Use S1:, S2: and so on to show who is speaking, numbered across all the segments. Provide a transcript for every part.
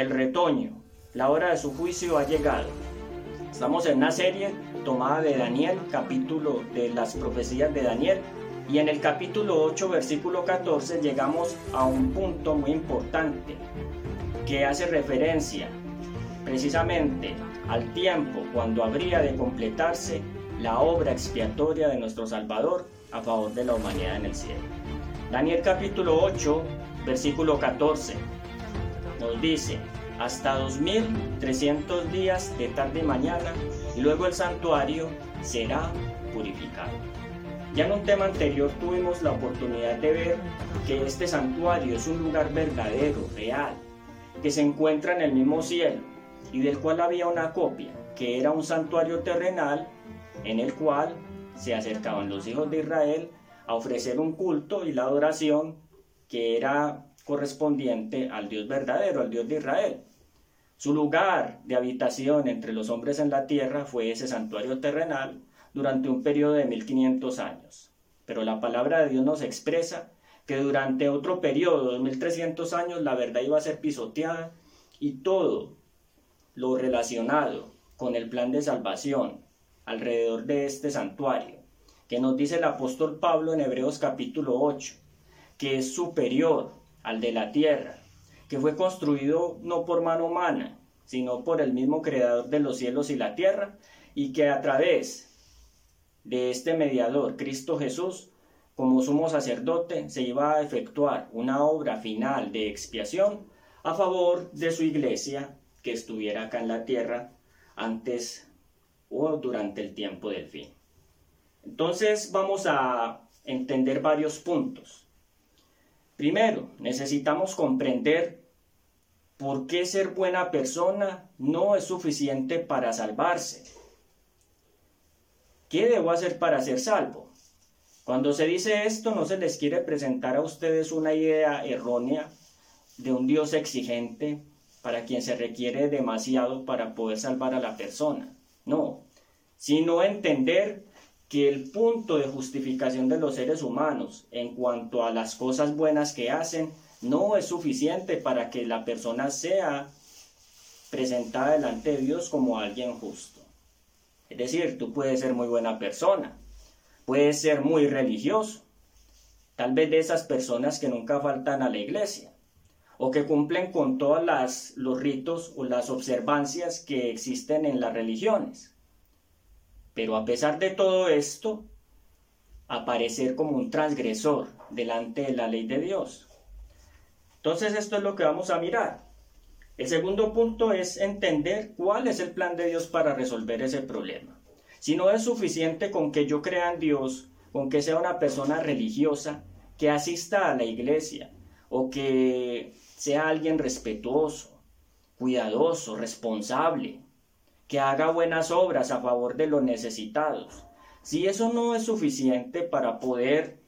S1: el retoño, la hora de su juicio ha llegado. Estamos en una serie tomada de Daniel, capítulo de las profecías de Daniel, y en el capítulo 8, versículo 14, llegamos a un punto muy importante que hace referencia precisamente al tiempo cuando habría de completarse la obra expiatoria de nuestro Salvador a favor de la humanidad en el cielo. Daniel capítulo 8, versículo 14 nos dice, hasta 2300 días de tarde y mañana, y luego el santuario será purificado. Ya en un tema anterior tuvimos la oportunidad de ver que este santuario es un lugar verdadero, real, que se encuentra en el mismo cielo y del cual había una copia, que era un santuario terrenal en el cual se acercaban los hijos de Israel a ofrecer un culto y la adoración que era correspondiente al Dios verdadero, al Dios de Israel. Su lugar de habitación entre los hombres en la tierra fue ese santuario terrenal durante un periodo de 1500 años. Pero la palabra de Dios nos expresa que durante otro periodo de 1300 años la verdad iba a ser pisoteada y todo lo relacionado con el plan de salvación alrededor de este santuario, que nos dice el apóstol Pablo en Hebreos capítulo 8, que es superior al de la tierra, que fue construido no por mano humana, sino por el mismo creador de los cielos y la tierra, y que a través de este mediador, Cristo Jesús, como sumo sacerdote, se iba a efectuar una obra final de expiación a favor de su iglesia que estuviera acá en la tierra antes o durante el tiempo del fin. Entonces vamos a entender varios puntos. Primero, necesitamos comprender por qué ser buena persona no es suficiente para salvarse. ¿Qué debo hacer para ser salvo? Cuando se dice esto no se les quiere presentar a ustedes una idea errónea de un Dios exigente para quien se requiere demasiado para poder salvar a la persona. No, sino entender que el punto de justificación de los seres humanos en cuanto a las cosas buenas que hacen no es suficiente para que la persona sea presentada delante de Dios como alguien justo. Es decir, tú puedes ser muy buena persona, puedes ser muy religioso, tal vez de esas personas que nunca faltan a la iglesia, o que cumplen con todos los ritos o las observancias que existen en las religiones. Pero a pesar de todo esto, aparecer como un transgresor delante de la ley de Dios. Entonces esto es lo que vamos a mirar. El segundo punto es entender cuál es el plan de Dios para resolver ese problema. Si no es suficiente con que yo crea en Dios, con que sea una persona religiosa, que asista a la iglesia o que sea alguien respetuoso, cuidadoso, responsable, que haga buenas obras a favor de los necesitados. Si eso no es suficiente para poder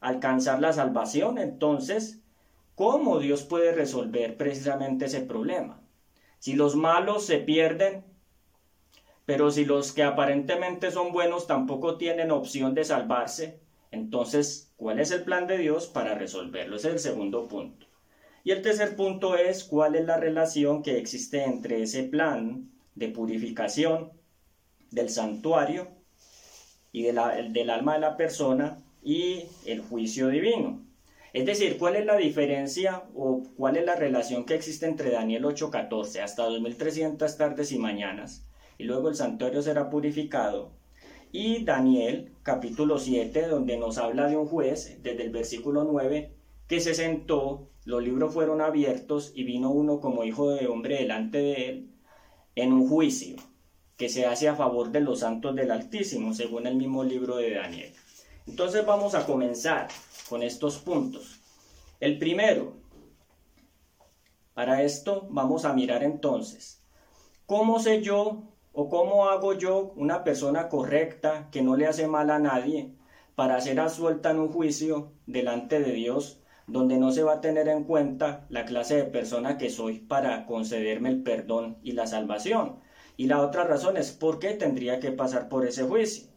S1: alcanzar la salvación, entonces, ¿cómo Dios puede resolver precisamente ese problema? Si los malos se pierden, pero si los que aparentemente son buenos tampoco tienen opción de salvarse, entonces, ¿cuál es el plan de Dios para resolverlo? Es el segundo punto. Y el tercer punto es cuál es la relación que existe entre ese plan de purificación del santuario y del alma de la persona y el juicio divino. Es decir, cuál es la diferencia o cuál es la relación que existe entre Daniel 8:14 hasta 2300 tardes y mañanas y luego el santuario será purificado. Y Daniel capítulo 7 donde nos habla de un juez desde el versículo 9 que se sentó los libros fueron abiertos y vino uno como hijo de hombre delante de él en un juicio que se hace a favor de los santos del Altísimo, según el mismo libro de Daniel. Entonces vamos a comenzar con estos puntos. El primero, para esto vamos a mirar entonces, ¿cómo sé yo o cómo hago yo una persona correcta que no le hace mal a nadie para ser asuelta en un juicio delante de Dios donde no se va a tener en cuenta la clase de persona que soy para concederme el perdón y la salvación. Y la otra razón es por qué tendría que pasar por ese juicio,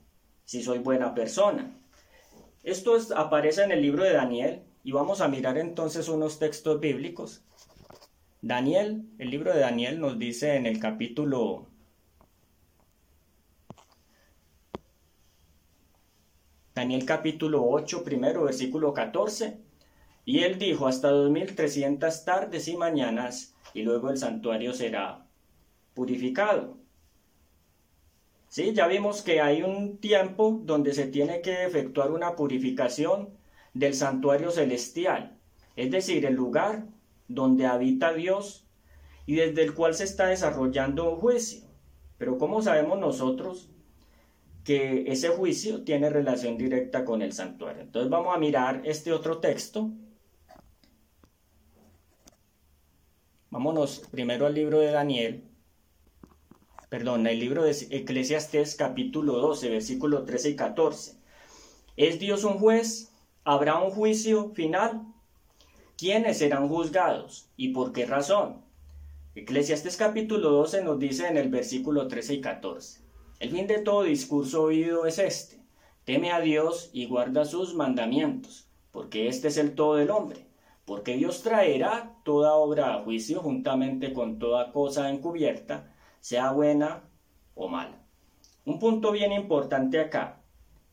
S1: si soy buena persona. Esto aparece en el libro de Daniel y vamos a mirar entonces unos textos bíblicos Daniel, el libro de Daniel nos dice en el capítulo Daniel capítulo 8, primero versículo 14. Y él dijo, hasta 2300 tardes y mañanas, y luego el santuario será purificado. Sí, ya vimos que hay un tiempo donde se tiene que efectuar una purificación del santuario celestial, es decir, el lugar donde habita Dios y desde el cual se está desarrollando un juicio. Pero ¿cómo sabemos nosotros que ese juicio tiene relación directa con el santuario? Entonces vamos a mirar este otro texto. Vámonos primero al libro de Daniel, perdón, el libro de Eclesiastés capítulo 12, versículo 13 y 14. ¿Es Dios un juez? ¿Habrá un juicio final? ¿Quiénes serán juzgados y por qué razón? Eclesiastes capítulo 12 nos dice en el versículo 13 y 14. El fin de todo discurso oído es este. Teme a Dios y guarda sus mandamientos, porque este es el todo del hombre. Porque Dios traerá toda obra a juicio juntamente con toda cosa encubierta, sea buena o mala. Un punto bien importante acá.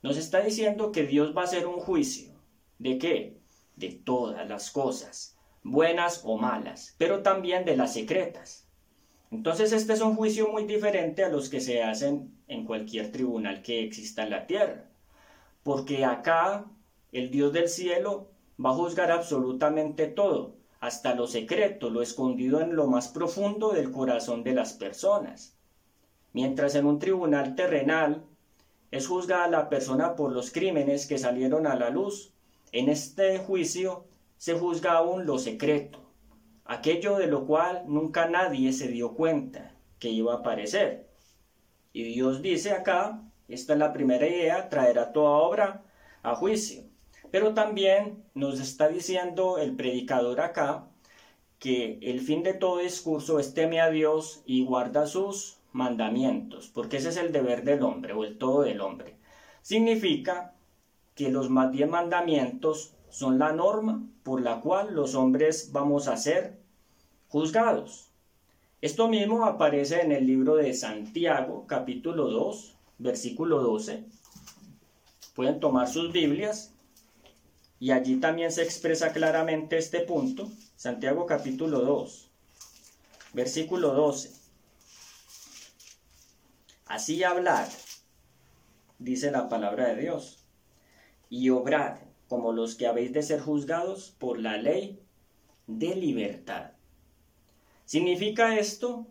S1: Nos está diciendo que Dios va a hacer un juicio. ¿De qué? de todas las cosas, buenas o malas, pero también de las secretas. Entonces este es un juicio muy diferente a los que se hacen en cualquier tribunal que exista en la tierra, porque acá el Dios del cielo va a juzgar absolutamente todo, hasta lo secreto, lo escondido en lo más profundo del corazón de las personas. Mientras en un tribunal terrenal es juzgada la persona por los crímenes que salieron a la luz en este juicio se juzga aún lo secreto, aquello de lo cual nunca nadie se dio cuenta que iba a aparecer. Y Dios dice acá, esta es la primera idea, traerá toda obra a juicio. Pero también nos está diciendo el predicador acá que el fin de todo discurso es teme a Dios y guarda sus mandamientos, porque ese es el deber del hombre o el todo del hombre. Significa que los más diez mandamientos son la norma por la cual los hombres vamos a ser juzgados. Esto mismo aparece en el libro de Santiago, capítulo 2, versículo 12. Pueden tomar sus Biblias y allí también se expresa claramente este punto. Santiago capítulo 2, versículo 12. Así hablar, dice la palabra de Dios y obrad como los que habéis de ser juzgados por la ley de libertad. ¿Significa esto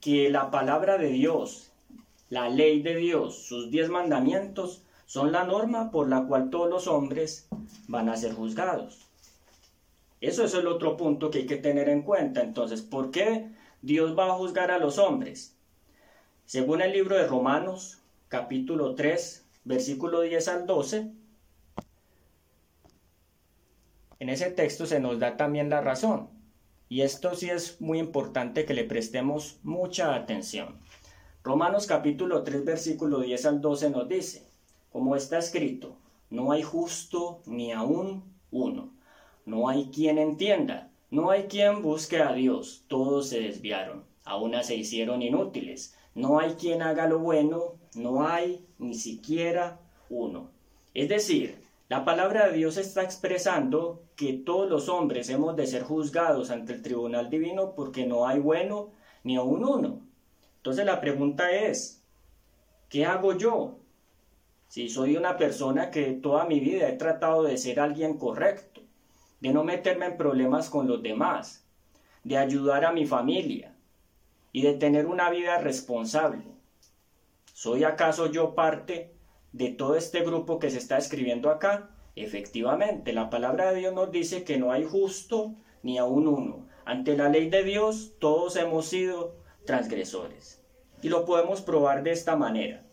S1: que la palabra de Dios, la ley de Dios, sus diez mandamientos, son la norma por la cual todos los hombres van a ser juzgados? Eso es el otro punto que hay que tener en cuenta. Entonces, ¿por qué Dios va a juzgar a los hombres? Según el libro de Romanos, capítulo 3, versículo 10 al 12, en ese texto se nos da también la razón. Y esto sí es muy importante que le prestemos mucha atención. Romanos capítulo 3 versículo 10 al 12 nos dice, como está escrito, no hay justo ni aún uno, no hay quien entienda, no hay quien busque a Dios, todos se desviaron, aún se hicieron inútiles, no hay quien haga lo bueno, no hay ni siquiera uno. Es decir, la palabra de Dios está expresando que todos los hombres hemos de ser juzgados ante el tribunal divino porque no hay bueno ni aún uno. Entonces la pregunta es, ¿qué hago yo? Si soy una persona que toda mi vida he tratado de ser alguien correcto, de no meterme en problemas con los demás, de ayudar a mi familia y de tener una vida responsable. ¿Soy acaso yo parte de todo este grupo que se está escribiendo acá? Efectivamente, la palabra de Dios nos dice que no hay justo ni aún uno. Ante la ley de Dios todos hemos sido transgresores. Y lo podemos probar de esta manera.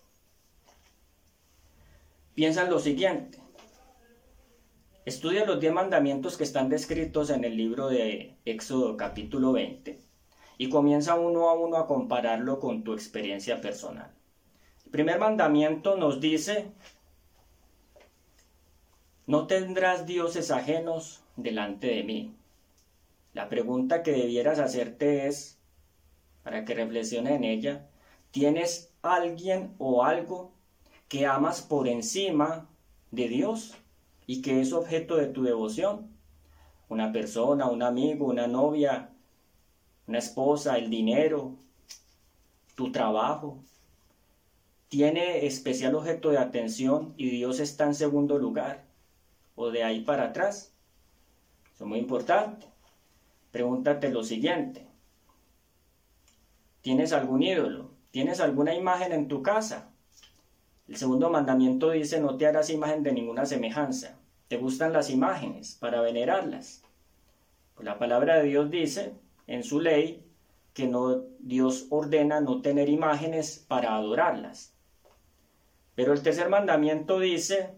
S1: Piensa en lo siguiente. Estudia los diez mandamientos que están descritos en el libro de Éxodo capítulo 20 y comienza uno a uno a compararlo con tu experiencia personal primer mandamiento nos dice, no tendrás dioses ajenos delante de mí. La pregunta que debieras hacerte es, para que reflexiones en ella, ¿tienes alguien o algo que amas por encima de Dios y que es objeto de tu devoción? Una persona, un amigo, una novia, una esposa, el dinero, tu trabajo. Tiene especial objeto de atención y Dios está en segundo lugar o de ahí para atrás. Eso es muy importante. Pregúntate lo siguiente. ¿Tienes algún ídolo? ¿Tienes alguna imagen en tu casa? El segundo mandamiento dice, no te harás imagen de ninguna semejanza. ¿Te gustan las imágenes para venerarlas? Pues la palabra de Dios dice en su ley que no, Dios ordena no tener imágenes para adorarlas. Pero el tercer mandamiento dice,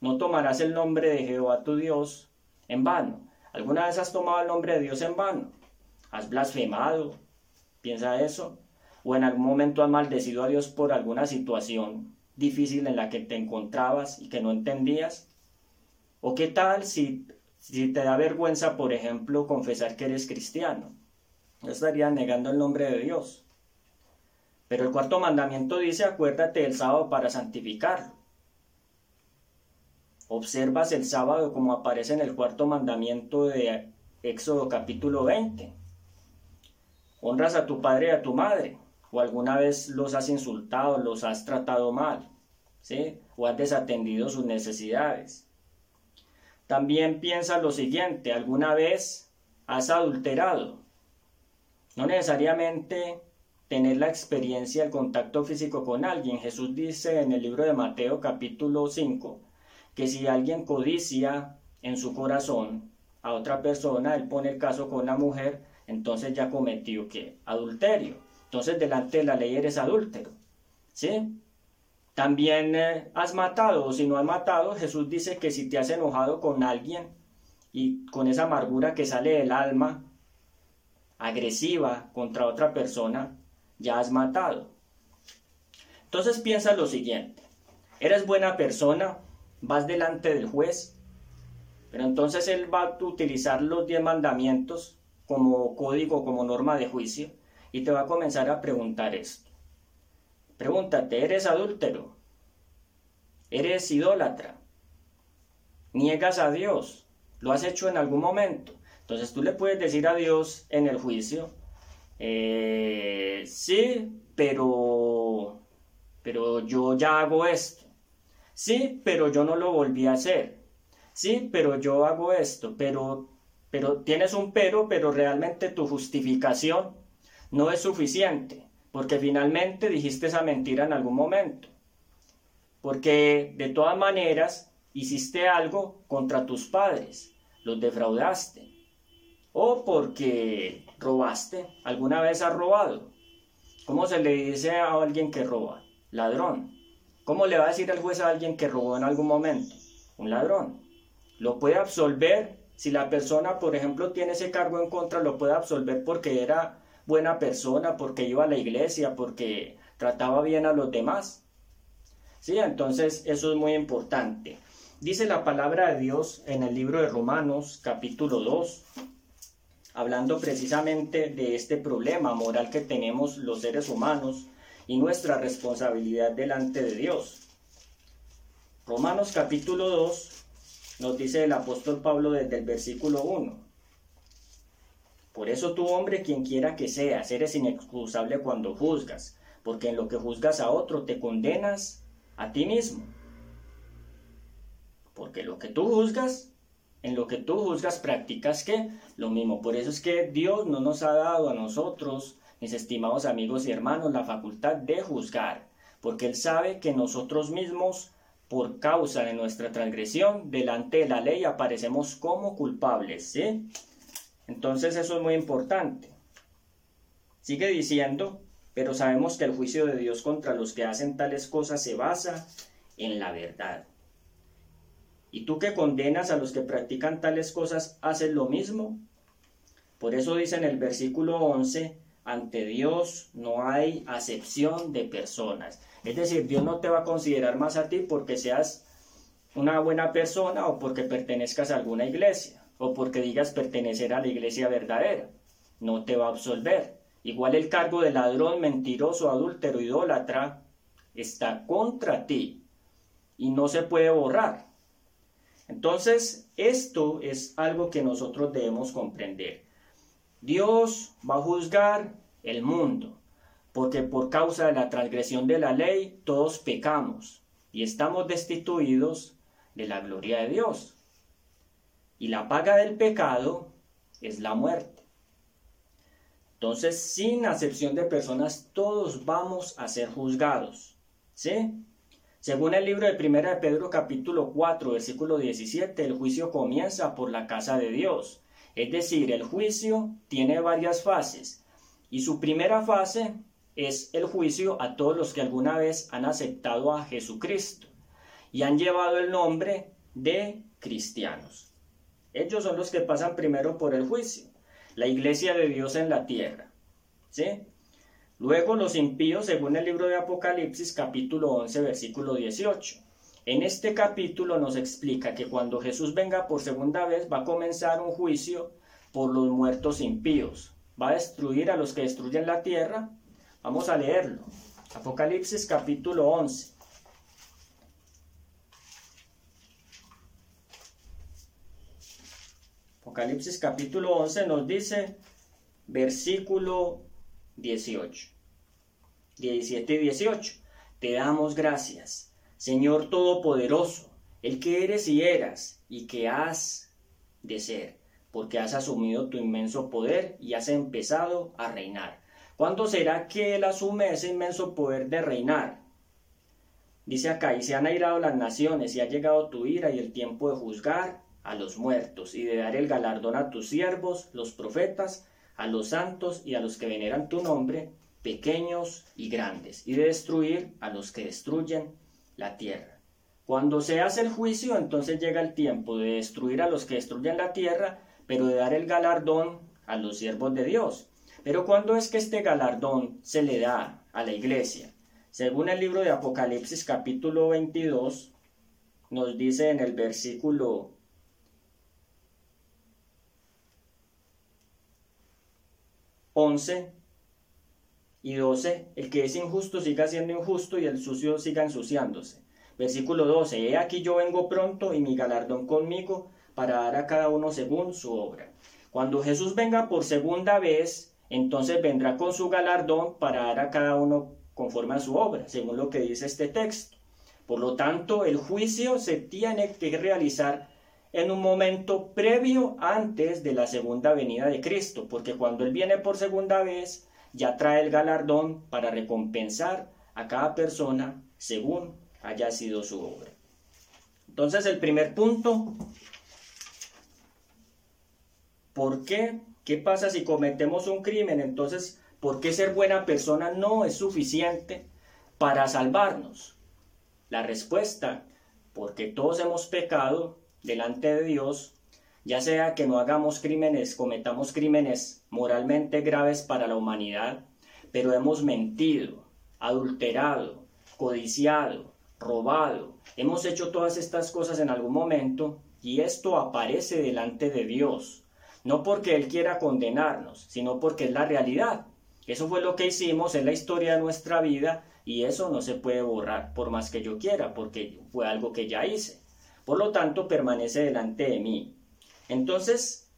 S1: no tomarás el nombre de Jehová tu Dios en vano. ¿Alguna vez has tomado el nombre de Dios en vano? ¿Has blasfemado? ¿Piensa eso? ¿O en algún momento has maldecido a Dios por alguna situación difícil en la que te encontrabas y que no entendías? ¿O qué tal si, si te da vergüenza, por ejemplo, confesar que eres cristiano? No estarías negando el nombre de Dios. Pero el cuarto mandamiento dice, acuérdate del sábado para santificarlo. Observas el sábado como aparece en el cuarto mandamiento de Éxodo capítulo 20. Honras a tu padre y a tu madre, o alguna vez los has insultado, los has tratado mal, ¿sí? o has desatendido sus necesidades. También piensa lo siguiente, alguna vez has adulterado. No necesariamente tener la experiencia, el contacto físico con alguien. Jesús dice en el libro de Mateo capítulo 5, que si alguien codicia en su corazón a otra persona, él pone el caso con la mujer, entonces ya cometió que adulterio. Entonces delante de la ley eres adúltero. ¿Sí? También eh, has matado o si no has matado, Jesús dice que si te has enojado con alguien y con esa amargura que sale del alma agresiva contra otra persona, ya has matado. Entonces piensa lo siguiente, eres buena persona, vas delante del juez, pero entonces él va a utilizar los diez mandamientos como código, como norma de juicio, y te va a comenzar a preguntar esto. Pregúntate, ¿eres adúltero? ¿Eres idólatra? ¿Niegas a Dios? ¿Lo has hecho en algún momento? Entonces tú le puedes decir a Dios en el juicio, eh, sí, pero, pero yo ya hago esto. Sí, pero yo no lo volví a hacer. Sí, pero yo hago esto, pero, pero tienes un pero, pero realmente tu justificación no es suficiente, porque finalmente dijiste esa mentira en algún momento. Porque de todas maneras hiciste algo contra tus padres, los defraudaste. O porque robaste, alguna vez has robado. ¿Cómo se le dice a alguien que roba? Ladrón. ¿Cómo le va a decir el juez a alguien que robó en algún momento? Un ladrón. Lo puede absolver si la persona, por ejemplo, tiene ese cargo en contra, lo puede absolver porque era buena persona, porque iba a la iglesia, porque trataba bien a los demás. Sí, entonces eso es muy importante. Dice la palabra de Dios en el libro de Romanos capítulo 2, hablando precisamente de este problema moral que tenemos los seres humanos y nuestra responsabilidad delante de Dios. Romanos capítulo 2 nos dice el apóstol Pablo desde el versículo 1. Por eso tú, hombre, quien quiera que seas, eres inexcusable cuando juzgas, porque en lo que juzgas a otro te condenas a ti mismo. Porque lo que tú juzgas, en lo que tú juzgas practicas qué? Lo mismo. Por eso es que Dios no nos ha dado a nosotros mis estimados amigos y hermanos, la facultad de juzgar, porque Él sabe que nosotros mismos, por causa de nuestra transgresión, delante de la ley aparecemos como culpables, ¿sí? Entonces eso es muy importante. Sigue diciendo, pero sabemos que el juicio de Dios contra los que hacen tales cosas se basa en la verdad. ¿Y tú que condenas a los que practican tales cosas, haces lo mismo? Por eso dice en el versículo 11, ante Dios no hay acepción de personas. Es decir, Dios no te va a considerar más a ti porque seas una buena persona o porque pertenezcas a alguna iglesia. O porque digas pertenecer a la iglesia verdadera. No te va a absolver. Igual el cargo de ladrón, mentiroso, adúltero, idólatra, está contra ti y no se puede borrar. Entonces, esto es algo que nosotros debemos comprender. Dios va a juzgar el mundo, porque por causa de la transgresión de la ley todos pecamos y estamos destituidos de la gloria de Dios. Y la paga del pecado es la muerte. Entonces, sin acepción de personas, todos vamos a ser juzgados. ¿Sí? Según el libro de 1 de Pedro capítulo 4, versículo 17, el juicio comienza por la casa de Dios. Es decir, el juicio tiene varias fases. Y su primera fase es el juicio a todos los que alguna vez han aceptado a Jesucristo y han llevado el nombre de cristianos. Ellos son los que pasan primero por el juicio, la iglesia de Dios en la tierra. ¿Sí? Luego los impíos, según el libro de Apocalipsis capítulo 11, versículo 18. En este capítulo nos explica que cuando Jesús venga por segunda vez va a comenzar un juicio por los muertos impíos. Va a destruir a los que destruyen la tierra. Vamos a leerlo. Apocalipsis capítulo 11. Apocalipsis capítulo 11 nos dice, versículo 18. 17 y 18. Te damos gracias, Señor Todopoderoso, el que eres y eras y que has de ser, porque has asumido tu inmenso poder y has empezado a reinar. ¿Cuándo será que Él asume ese inmenso poder de reinar? Dice acá, y se han airado las naciones y ha llegado tu ira y el tiempo de juzgar a los muertos y de dar el galardón a tus siervos, los profetas, a los santos y a los que veneran tu nombre, pequeños y grandes, y de destruir a los que destruyen la tierra. Cuando se hace el juicio, entonces llega el tiempo de destruir a los que destruyen la tierra, pero de dar el galardón a los siervos de Dios. Pero ¿cuándo es que este galardón se le da a la iglesia? Según el libro de Apocalipsis capítulo 22, nos dice en el versículo 11 y 12, el que es injusto siga siendo injusto y el sucio siga ensuciándose. Versículo 12, he aquí yo vengo pronto y mi galardón conmigo para dar a cada uno según su obra. Cuando Jesús venga por segunda vez, entonces vendrá con su galardón para dar a cada uno conforme a su obra, según lo que dice este texto. Por lo tanto, el juicio se tiene que realizar en un momento previo antes de la segunda venida de Cristo, porque cuando Él viene por segunda vez, ya trae el galardón para recompensar a cada persona según haya sido su obra. Entonces el primer punto, ¿por qué? ¿Qué pasa si cometemos un crimen? Entonces, ¿por qué ser buena persona no es suficiente para salvarnos? La respuesta, porque todos hemos pecado delante de Dios, ya sea que no hagamos crímenes, cometamos crímenes moralmente graves para la humanidad, pero hemos mentido, adulterado, codiciado, robado, hemos hecho todas estas cosas en algún momento y esto aparece delante de Dios, no porque Él quiera condenarnos, sino porque es la realidad. Eso fue lo que hicimos en la historia de nuestra vida y eso no se puede borrar por más que yo quiera, porque fue algo que ya hice. Por lo tanto, permanece delante de mí. Entonces,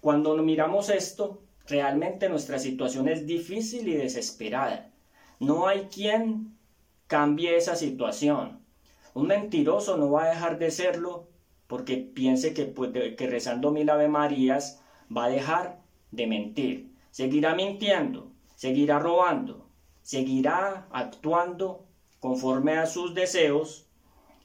S1: cuando miramos esto, realmente nuestra situación es difícil y desesperada. No hay quien cambie esa situación. Un mentiroso no va a dejar de serlo porque piense que, que rezando mil Ave Marías va a dejar de mentir. Seguirá mintiendo, seguirá robando, seguirá actuando conforme a sus deseos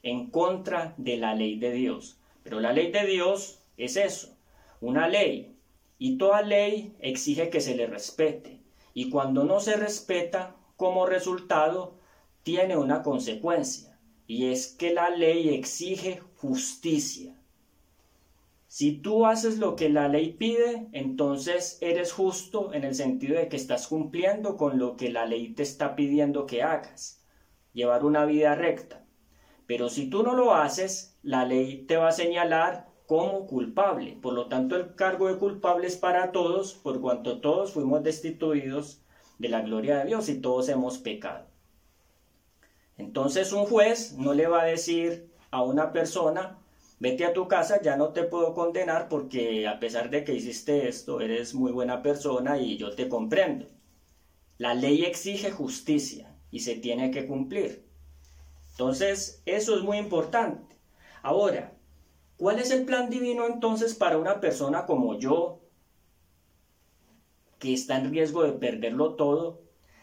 S1: en contra de la ley de Dios. Pero la ley de Dios es eso, una ley. Y toda ley exige que se le respete. Y cuando no se respeta, como resultado, tiene una consecuencia. Y es que la ley exige justicia. Si tú haces lo que la ley pide, entonces eres justo en el sentido de que estás cumpliendo con lo que la ley te está pidiendo que hagas. Llevar una vida recta. Pero si tú no lo haces, la ley te va a señalar como culpable. Por lo tanto, el cargo de culpable es para todos, por cuanto todos fuimos destituidos de la gloria de Dios y todos hemos pecado. Entonces un juez no le va a decir a una persona, vete a tu casa, ya no te puedo condenar porque a pesar de que hiciste esto, eres muy buena persona y yo te comprendo. La ley exige justicia y se tiene que cumplir. Entonces, eso es muy importante. Ahora, ¿cuál es el plan divino entonces para una persona como yo, que está en riesgo de perderlo todo,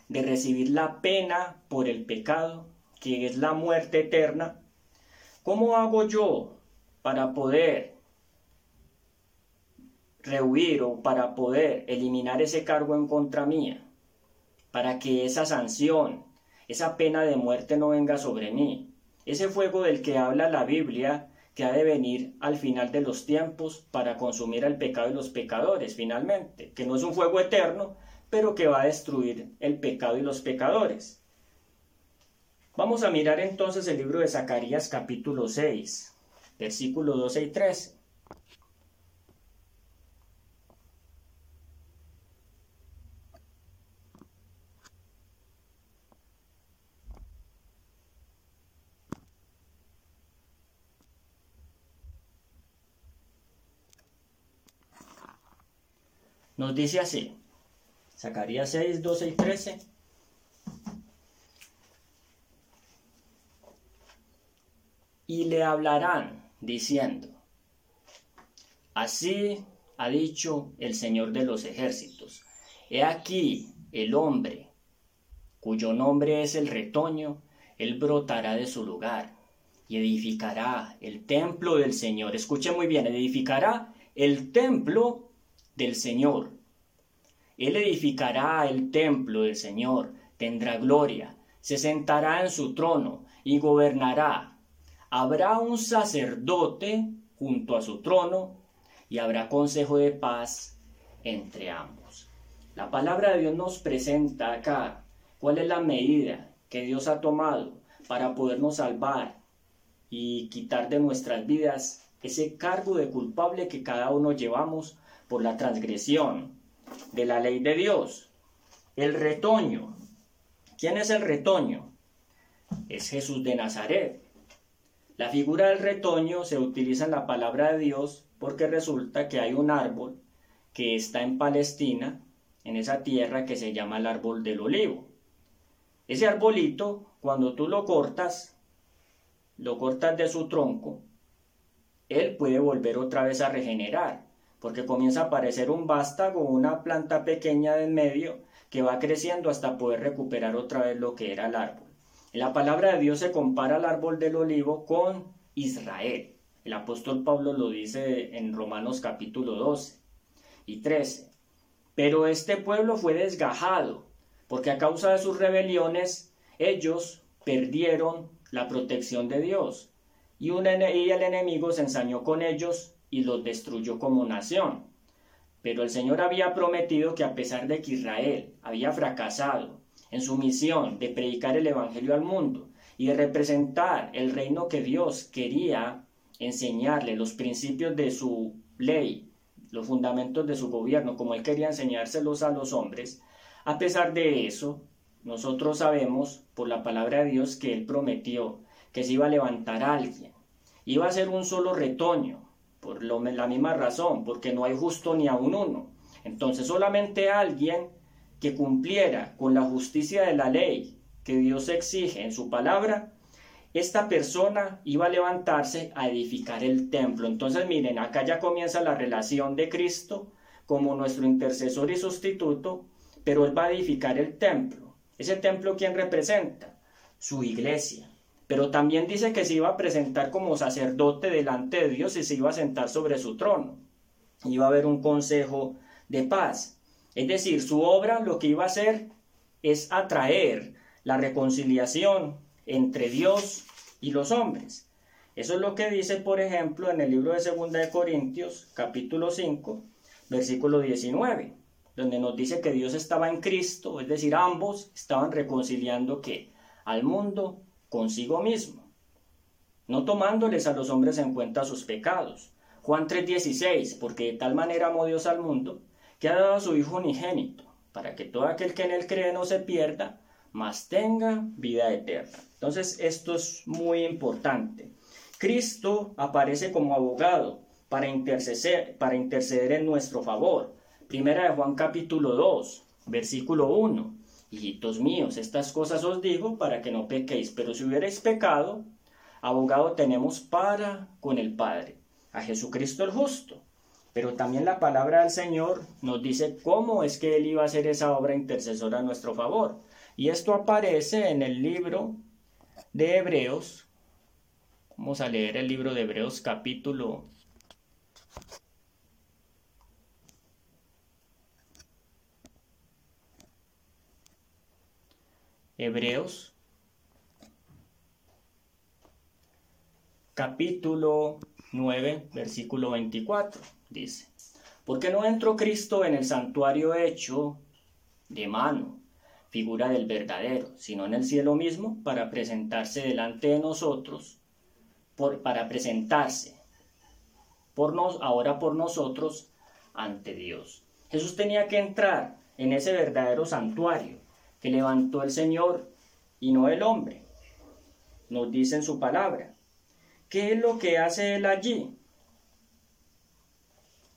S1: de recibir la pena por el pecado, que es la muerte eterna? ¿Cómo hago yo para poder rehuir o para poder eliminar ese cargo en contra mía? Para que esa sanción, esa pena de muerte no venga sobre mí. Ese fuego del que habla la Biblia que ha de venir al final de los tiempos para consumir al pecado y los pecadores finalmente, que no es un fuego eterno, pero que va a destruir el pecado y los pecadores. Vamos a mirar entonces el libro de Zacarías capítulo 6, versículos 12 y 13. Nos dice así, Zacarías 6, 12 y 13. Y le hablarán diciendo, así ha dicho el Señor de los ejércitos, he aquí el hombre, cuyo nombre es el retoño, él brotará de su lugar y edificará el templo del Señor. Escuche muy bien, edificará el templo del Señor. Él edificará el templo del Señor, tendrá gloria, se sentará en su trono y gobernará. Habrá un sacerdote junto a su trono y habrá consejo de paz entre ambos. La palabra de Dios nos presenta acá cuál es la medida que Dios ha tomado para podernos salvar y quitar de nuestras vidas ese cargo de culpable que cada uno llevamos por la transgresión de la ley de Dios. El retoño. ¿Quién es el retoño? Es Jesús de Nazaret. La figura del retoño se utiliza en la palabra de Dios porque resulta que hay un árbol que está en Palestina, en esa tierra que se llama el árbol del olivo. Ese arbolito, cuando tú lo cortas, lo cortas de su tronco, él puede volver otra vez a regenerar porque comienza a aparecer un vástago, una planta pequeña en medio que va creciendo hasta poder recuperar otra vez lo que era el árbol. La palabra de Dios se compara al árbol del olivo con Israel. El apóstol Pablo lo dice en Romanos capítulo 12 y 13. Pero este pueblo fue desgajado, porque a causa de sus rebeliones ellos perdieron la protección de Dios, y, un, y el enemigo se ensañó con ellos y los destruyó como nación. Pero el Señor había prometido que a pesar de que Israel había fracasado en su misión de predicar el Evangelio al mundo y de representar el reino que Dios quería enseñarle, los principios de su ley, los fundamentos de su gobierno, como él quería enseñárselos a los hombres, a pesar de eso, nosotros sabemos por la palabra de Dios que él prometió que se iba a levantar alguien, iba a ser un solo retoño, por la misma razón, porque no hay justo ni a un uno. Entonces solamente alguien que cumpliera con la justicia de la ley que Dios exige en su palabra, esta persona iba a levantarse a edificar el templo. Entonces miren, acá ya comienza la relación de Cristo como nuestro intercesor y sustituto, pero Él va a edificar el templo. ¿Ese templo quién representa? Su iglesia pero también dice que se iba a presentar como sacerdote delante de Dios y se iba a sentar sobre su trono. Iba a haber un consejo de paz. Es decir, su obra lo que iba a hacer es atraer la reconciliación entre Dios y los hombres. Eso es lo que dice, por ejemplo, en el libro de 2 de Corintios, capítulo 5, versículo 19, donde nos dice que Dios estaba en Cristo, es decir, ambos estaban reconciliando que al mundo consigo mismo, no tomándoles a los hombres en cuenta sus pecados, Juan 3:16, porque de tal manera amó Dios al mundo, que ha dado a su Hijo unigénito, para que todo aquel que en él cree no se pierda, mas tenga vida eterna. Entonces esto es muy importante. Cristo aparece como abogado para interceder, para interceder en nuestro favor. Primera de Juan capítulo 2, versículo 1. Hijitos míos, estas cosas os digo para que no pequéis, pero si hubierais pecado, abogado tenemos para con el Padre, a Jesucristo el justo. Pero también la palabra del Señor nos dice cómo es que Él iba a hacer esa obra intercesora a nuestro favor. Y esto aparece en el libro de Hebreos. Vamos a leer el libro de Hebreos capítulo Hebreos capítulo 9, versículo 24, dice, porque no entró Cristo en el santuario hecho de mano, figura del verdadero, sino en el cielo mismo, para presentarse delante de nosotros, por, para presentarse por nos, ahora por nosotros ante Dios. Jesús tenía que entrar en ese verdadero santuario, que levantó el Señor y no el hombre. Nos dice en su palabra. ¿Qué es lo que hace él allí?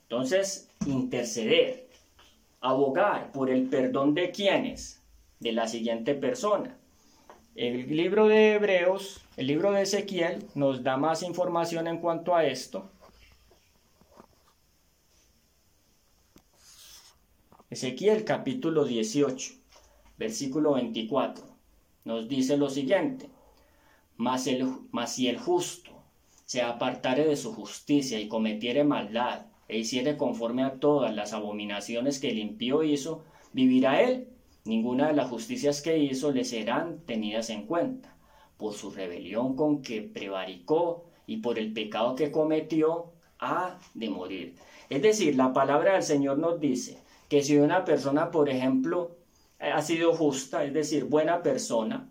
S1: Entonces, interceder, abogar por el perdón de quienes, de la siguiente persona. El libro de Hebreos, el libro de Ezequiel, nos da más información en cuanto a esto. Ezequiel capítulo 18 versículo 24, nos dice lo siguiente, mas, el, si el justo se apartare de su justicia y cometiere maldad, e hiciere conforme a todas las abominaciones que el impío hizo, vivirá él. Ninguna de las justicias que hizo le serán tenidas en cuenta. Por su rebelión con que prevaricó y por el pecado que cometió, ha de morir. Es decir, la palabra del Señor nos dice que si una persona, por ejemplo, ha sido justa, es decir, buena persona,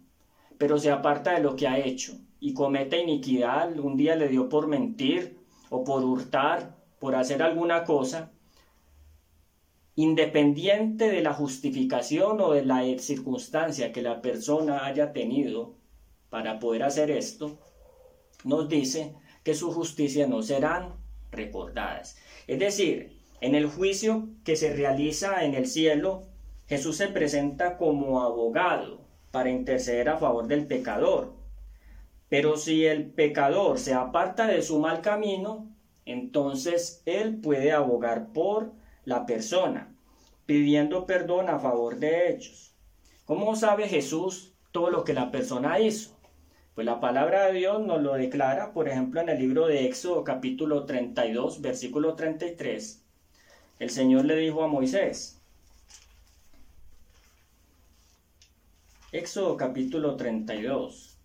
S1: pero se aparta de lo que ha hecho y comete iniquidad, un día le dio por mentir o por hurtar, por hacer alguna cosa, independiente de la justificación o de la circunstancia que la persona haya tenido para poder hacer esto, nos dice que su justicia no serán recordadas. Es decir, en el juicio que se realiza en el cielo, Jesús se presenta como abogado para interceder a favor del pecador. Pero si el pecador se aparta de su mal camino, entonces él puede abogar por la persona, pidiendo perdón a favor de ellos. ¿Cómo sabe Jesús todo lo que la persona hizo? Pues la palabra de Dios nos lo declara, por ejemplo, en el libro de Éxodo capítulo 32, versículo 33. El Señor le dijo a Moisés, Éxodo capítulo 32,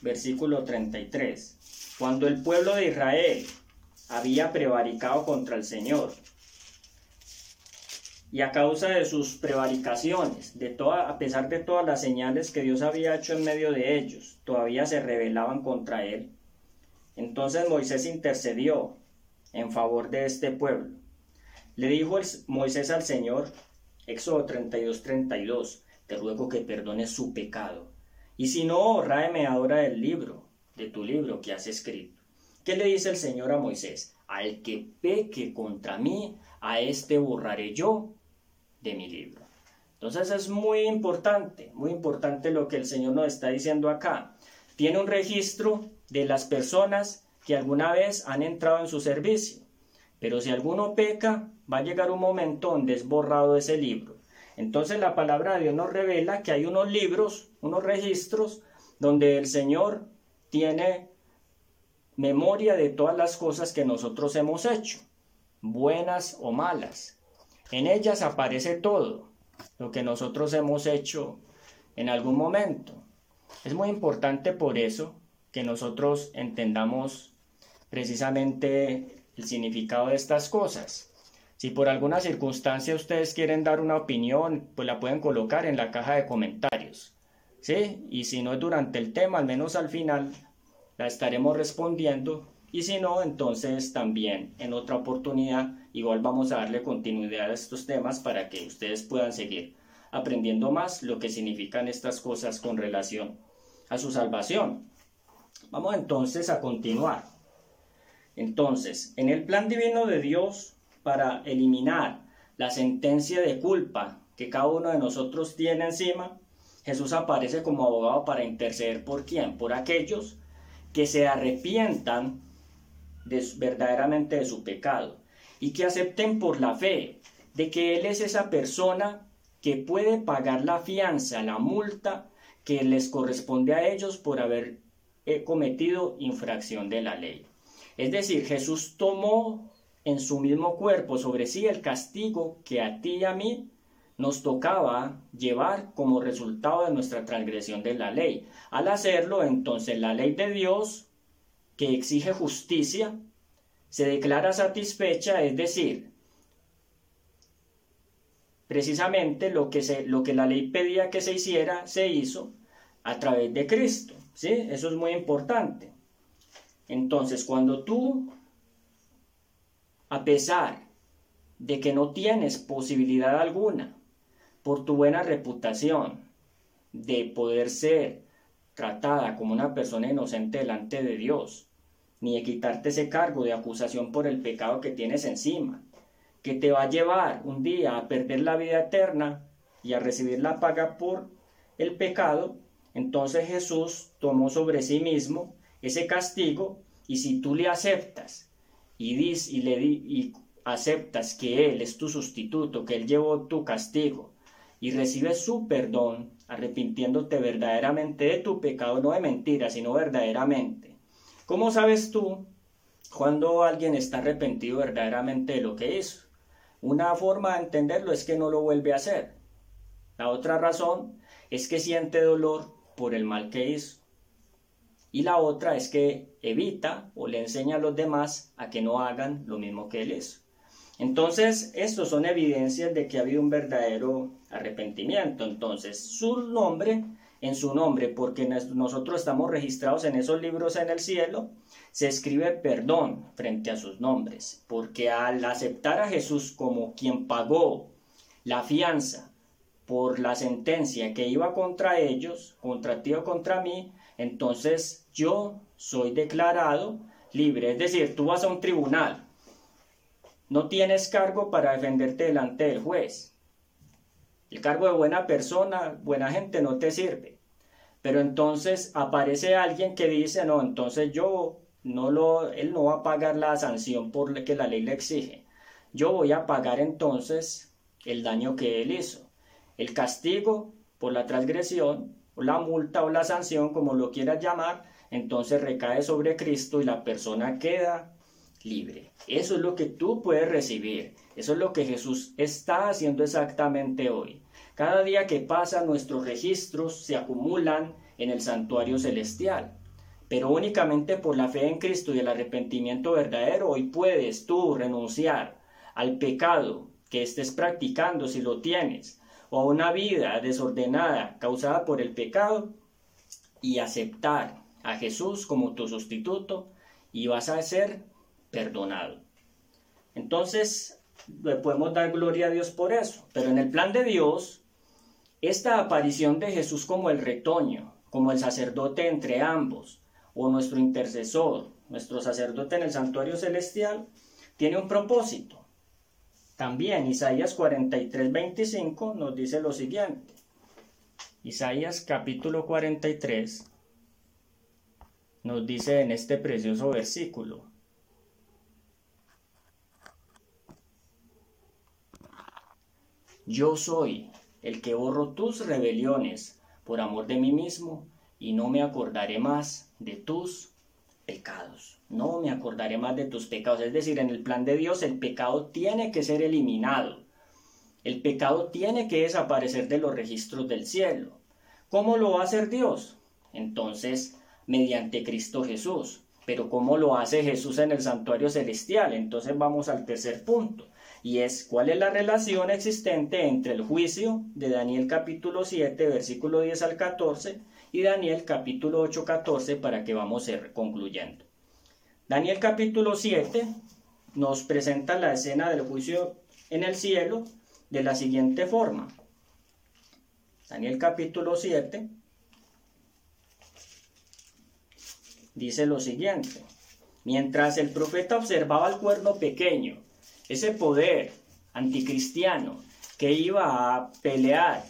S1: versículo 33. Cuando el pueblo de Israel había prevaricado contra el Señor, y a causa de sus prevaricaciones, de toda, a pesar de todas las señales que Dios había hecho en medio de ellos, todavía se rebelaban contra él. Entonces Moisés intercedió en favor de este pueblo. Le dijo Moisés al Señor, Éxodo 32, 32, te ruego que perdones su pecado. Y si no, ráeme ahora del libro, de tu libro que has escrito. ¿Qué le dice el Señor a Moisés? Al que peque contra mí, a este borraré yo de mi libro. Entonces es muy importante, muy importante lo que el Señor nos está diciendo acá. Tiene un registro de las personas que alguna vez han entrado en su servicio. Pero si alguno peca, va a llegar un momento donde es borrado ese libro. Entonces la palabra de Dios nos revela que hay unos libros, unos registros, donde el Señor tiene memoria de todas las cosas que nosotros hemos hecho, buenas o malas. En ellas aparece todo lo que nosotros hemos hecho en algún momento. Es muy importante por eso que nosotros entendamos precisamente el significado de estas cosas. Si por alguna circunstancia ustedes quieren dar una opinión, pues la pueden colocar en la caja de comentarios. ¿Sí? Y si no es durante el tema, al menos al final, la estaremos respondiendo y si no, entonces también en otra oportunidad igual vamos a darle continuidad a estos temas para que ustedes puedan seguir aprendiendo más lo que significan estas cosas con relación a su salvación. Vamos entonces a continuar. Entonces, en el plan divino de Dios para eliminar la sentencia de culpa que cada uno de nosotros tiene encima, Jesús aparece como abogado para interceder por quién? Por aquellos que se arrepientan verdaderamente de su pecado y que acepten por la fe de que Él es esa persona que puede pagar la fianza, la multa que les corresponde a ellos por haber eh, cometido infracción de la ley. Es decir, Jesús tomó en su mismo cuerpo sobre sí el castigo que a ti y a mí nos tocaba llevar como resultado de nuestra transgresión de la ley. Al hacerlo, entonces la ley de Dios que exige justicia, se declara satisfecha, es decir, precisamente lo que, se, lo que la ley pedía que se hiciera, se hizo a través de Cristo. ¿sí? Eso es muy importante. Entonces, cuando tú, a pesar de que no tienes posibilidad alguna, por tu buena reputación, de poder ser tratada como una persona inocente delante de Dios, ni de quitarte ese cargo de acusación por el pecado que tienes encima, que te va a llevar un día a perder la vida eterna y a recibir la paga por el pecado, entonces Jesús tomó sobre sí mismo ese castigo y si tú le aceptas y, dis, y le y aceptas que Él es tu sustituto, que Él llevó tu castigo y recibes su perdón, arrepintiéndote verdaderamente de tu pecado, no de mentira, sino verdaderamente, ¿Cómo sabes tú cuando alguien está arrepentido verdaderamente de lo que hizo? Una forma de entenderlo es que no lo vuelve a hacer. La otra razón es que siente dolor por el mal que hizo. Y la otra es que evita o le enseña a los demás a que no hagan lo mismo que él hizo. Entonces, estos son evidencias de que ha habido un verdadero arrepentimiento. Entonces, su nombre en su nombre, porque nosotros estamos registrados en esos libros en el cielo, se escribe perdón frente a sus nombres, porque al aceptar a Jesús como quien pagó la fianza por la sentencia que iba contra ellos, contra ti o contra mí, entonces yo soy declarado libre. Es decir, tú vas a un tribunal, no tienes cargo para defenderte delante del juez. El cargo de buena persona, buena gente no te sirve. Pero entonces aparece alguien que dice, no, entonces yo no lo, él no va a pagar la sanción por que la ley le exige. Yo voy a pagar entonces el daño que él hizo. El castigo por la transgresión, o la multa o la sanción, como lo quieras llamar, entonces recae sobre Cristo y la persona queda libre. Eso es lo que tú puedes recibir. Eso es lo que Jesús está haciendo exactamente hoy. Cada día que pasa nuestros registros se acumulan en el santuario celestial. Pero únicamente por la fe en Cristo y el arrepentimiento verdadero hoy puedes tú renunciar al pecado que estés practicando si lo tienes, o a una vida desordenada causada por el pecado, y aceptar a Jesús como tu sustituto y vas a ser perdonado. Entonces, le podemos dar gloria a Dios por eso. Pero en el plan de Dios, esta aparición de Jesús como el retoño, como el sacerdote entre ambos, o nuestro intercesor, nuestro sacerdote en el santuario celestial, tiene un propósito. También Isaías 43, 25 nos dice lo siguiente. Isaías capítulo 43 nos dice en este precioso versículo, Yo soy el que borro tus rebeliones por amor de mí mismo, y no me acordaré más de tus pecados. No me acordaré más de tus pecados. Es decir, en el plan de Dios el pecado tiene que ser eliminado. El pecado tiene que desaparecer de los registros del cielo. ¿Cómo lo va a hacer Dios? Entonces, mediante Cristo Jesús. Pero ¿cómo lo hace Jesús en el santuario celestial? Entonces vamos al tercer punto y es cuál es la relación existente entre el juicio de Daniel capítulo 7, versículo 10 al 14, y Daniel capítulo 8, 14, para que vamos a ir concluyendo. Daniel capítulo 7 nos presenta la escena del juicio en el cielo de la siguiente forma. Daniel capítulo 7 dice lo siguiente. Mientras el profeta observaba el cuerno pequeño, ese poder anticristiano que iba a pelear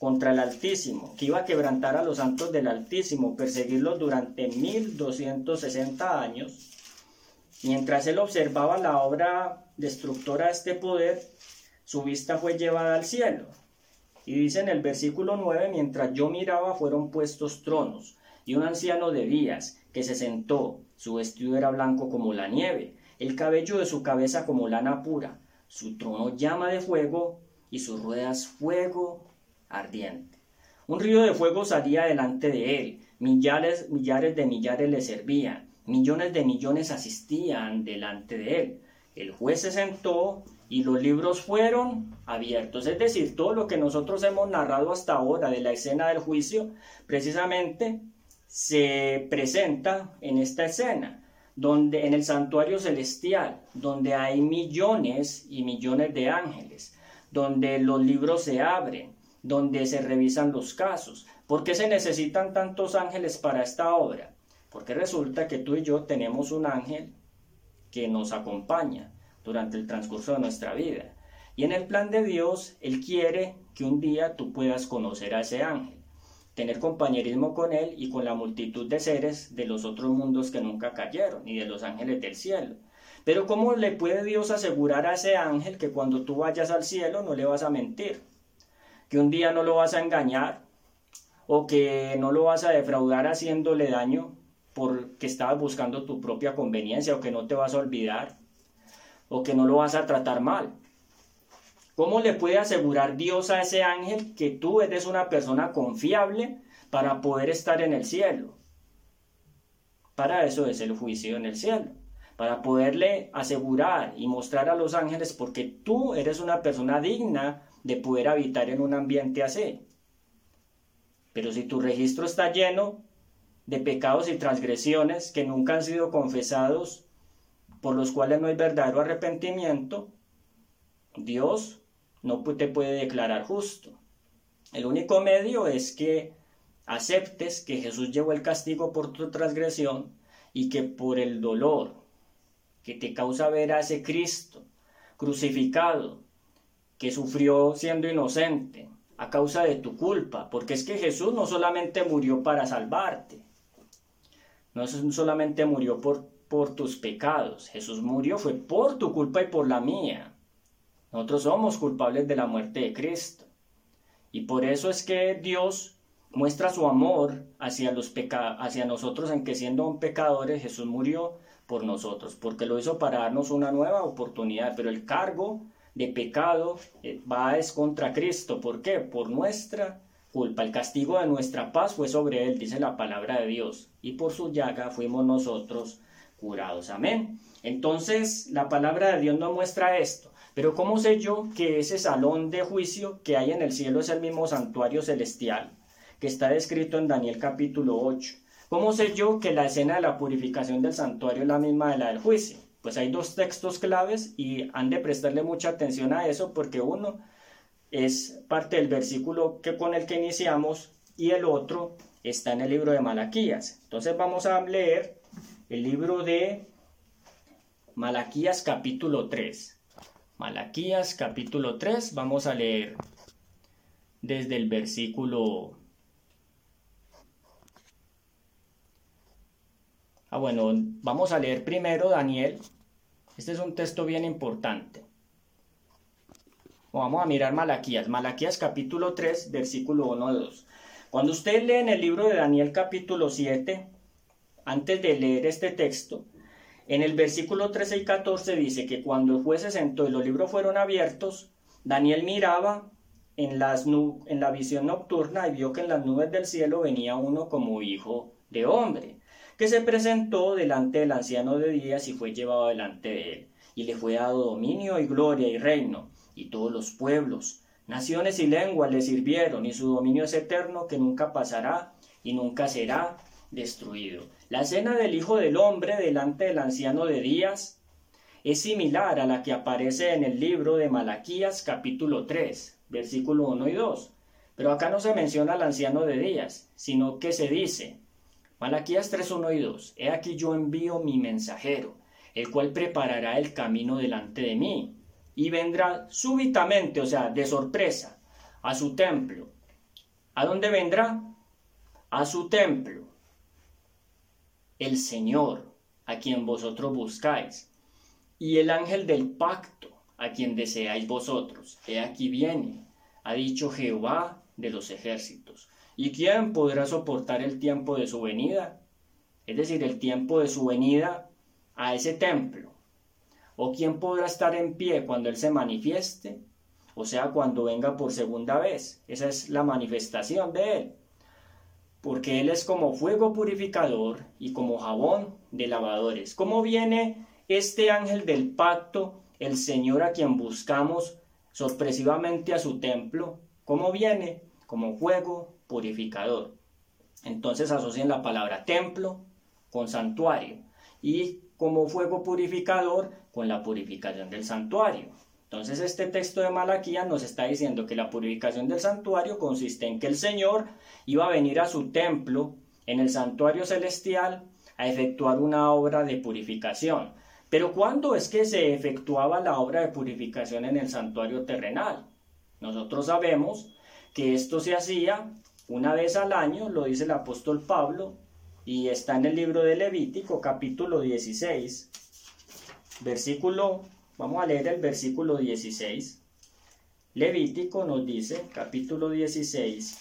S1: contra el Altísimo, que iba a quebrantar a los santos del Altísimo, perseguirlos durante 1260 años, mientras él observaba la obra destructora de este poder, su vista fue llevada al cielo. Y dice en el versículo 9, mientras yo miraba fueron puestos tronos, y un anciano de días que se sentó, su vestido era blanco como la nieve, el cabello de su cabeza como lana pura, su trono llama de fuego y sus ruedas fuego ardiente. Un río de fuego salía delante de él, millares, millares de millares le servían, millones de millones asistían delante de él. El juez se sentó y los libros fueron abiertos. Es decir, todo lo que nosotros hemos narrado hasta ahora de la escena del juicio, precisamente se presenta en esta escena, donde en el santuario celestial, donde hay millones y millones de ángeles, donde los libros se abren, donde se revisan los casos. ¿Por qué se necesitan tantos ángeles para esta obra? Porque resulta que tú y yo tenemos un ángel que nos acompaña durante el transcurso de nuestra vida. Y en el plan de Dios, Él quiere que un día tú puedas conocer a ese ángel, tener compañerismo con Él y con la multitud de seres de los otros mundos que nunca cayeron, y de los ángeles del cielo. Pero ¿cómo le puede Dios asegurar a ese ángel que cuando tú vayas al cielo no le vas a mentir? Que un día no lo vas a engañar o que no lo vas a defraudar haciéndole daño porque estabas buscando tu propia conveniencia o que no te vas a olvidar o que no lo vas a tratar mal. ¿Cómo le puede asegurar Dios a ese ángel que tú eres una persona confiable para poder estar en el cielo? Para eso es el juicio en el cielo, para poderle asegurar y mostrar a los ángeles porque tú eres una persona digna de poder habitar en un ambiente así. Pero si tu registro está lleno de pecados y transgresiones que nunca han sido confesados, por los cuales no hay verdadero arrepentimiento, Dios no te puede declarar justo. El único medio es que aceptes que Jesús llevó el castigo por tu transgresión y que por el dolor que te causa ver a ese Cristo crucificado, que sufrió siendo inocente a causa de tu culpa, porque es que Jesús no solamente murió para salvarte, no solamente murió por por tus pecados. Jesús murió fue por tu culpa y por la mía. Nosotros somos culpables de la muerte de Cristo. Y por eso es que Dios muestra su amor hacia, los hacia nosotros en que siendo un pecadores Jesús murió por nosotros, porque lo hizo para darnos una nueva oportunidad, pero el cargo de pecado eh, va es contra Cristo. ¿Por qué? Por nuestra culpa. El castigo de nuestra paz fue sobre él, dice la palabra de Dios, y por su llaga fuimos nosotros curados. Amén. Entonces, la palabra de Dios nos muestra esto. Pero ¿cómo sé yo que ese salón de juicio que hay en el cielo es el mismo santuario celestial que está descrito en Daniel capítulo 8? ¿Cómo sé yo que la escena de la purificación del santuario es la misma de la del juicio? Pues hay dos textos claves y han de prestarle mucha atención a eso porque uno es parte del versículo que con el que iniciamos y el otro está en el libro de Malaquías. Entonces vamos a leer el libro de Malaquías capítulo 3. Malaquías capítulo 3, vamos a leer desde el versículo... Ah, bueno, vamos a leer primero Daniel. Este es un texto bien importante. Vamos a mirar Malaquías. Malaquías capítulo 3, versículo 1 a 2. Cuando usted lee en el libro de Daniel capítulo 7, antes de leer este texto, en el versículo 13 y 14 dice que cuando el juez se sentó y los libros fueron abiertos, Daniel miraba en, en la visión nocturna y vio que en las nubes del cielo venía uno como hijo de hombre, que se presentó delante del anciano de días y fue llevado delante de él, y le fue dado dominio y gloria y reino, y todos los pueblos, naciones y lenguas le sirvieron, y su dominio es eterno que nunca pasará y nunca será, destruido. La escena del Hijo del Hombre delante del anciano de Días es similar a la que aparece en el libro de Malaquías capítulo 3, versículo 1 y 2. Pero acá no se menciona al anciano de Días, sino que se dice, Malaquías 3, 1 y 2, He aquí yo envío mi mensajero, el cual preparará el camino delante de mí, y vendrá súbitamente, o sea, de sorpresa, a su templo. ¿A dónde vendrá? A su templo. El Señor, a quien vosotros buscáis, y el ángel del pacto, a quien deseáis vosotros. He aquí viene, ha dicho Jehová de los ejércitos. ¿Y quién podrá soportar el tiempo de su venida? Es decir, el tiempo de su venida a ese templo. ¿O quién podrá estar en pie cuando Él se manifieste? O sea, cuando venga por segunda vez. Esa es la manifestación de Él. Porque Él es como fuego purificador y como jabón de lavadores. ¿Cómo viene este ángel del pacto, el Señor a quien buscamos sorpresivamente a su templo? ¿Cómo viene? Como fuego purificador. Entonces asocian la palabra templo con santuario y como fuego purificador con la purificación del santuario. Entonces este texto de Malaquía nos está diciendo que la purificación del santuario consiste en que el Señor iba a venir a su templo en el santuario celestial a efectuar una obra de purificación. Pero ¿cuándo es que se efectuaba la obra de purificación en el santuario terrenal? Nosotros sabemos que esto se hacía una vez al año, lo dice el apóstol Pablo, y está en el libro de Levítico capítulo 16, versículo Vamos a leer el versículo 16. Levítico nos dice, capítulo 16,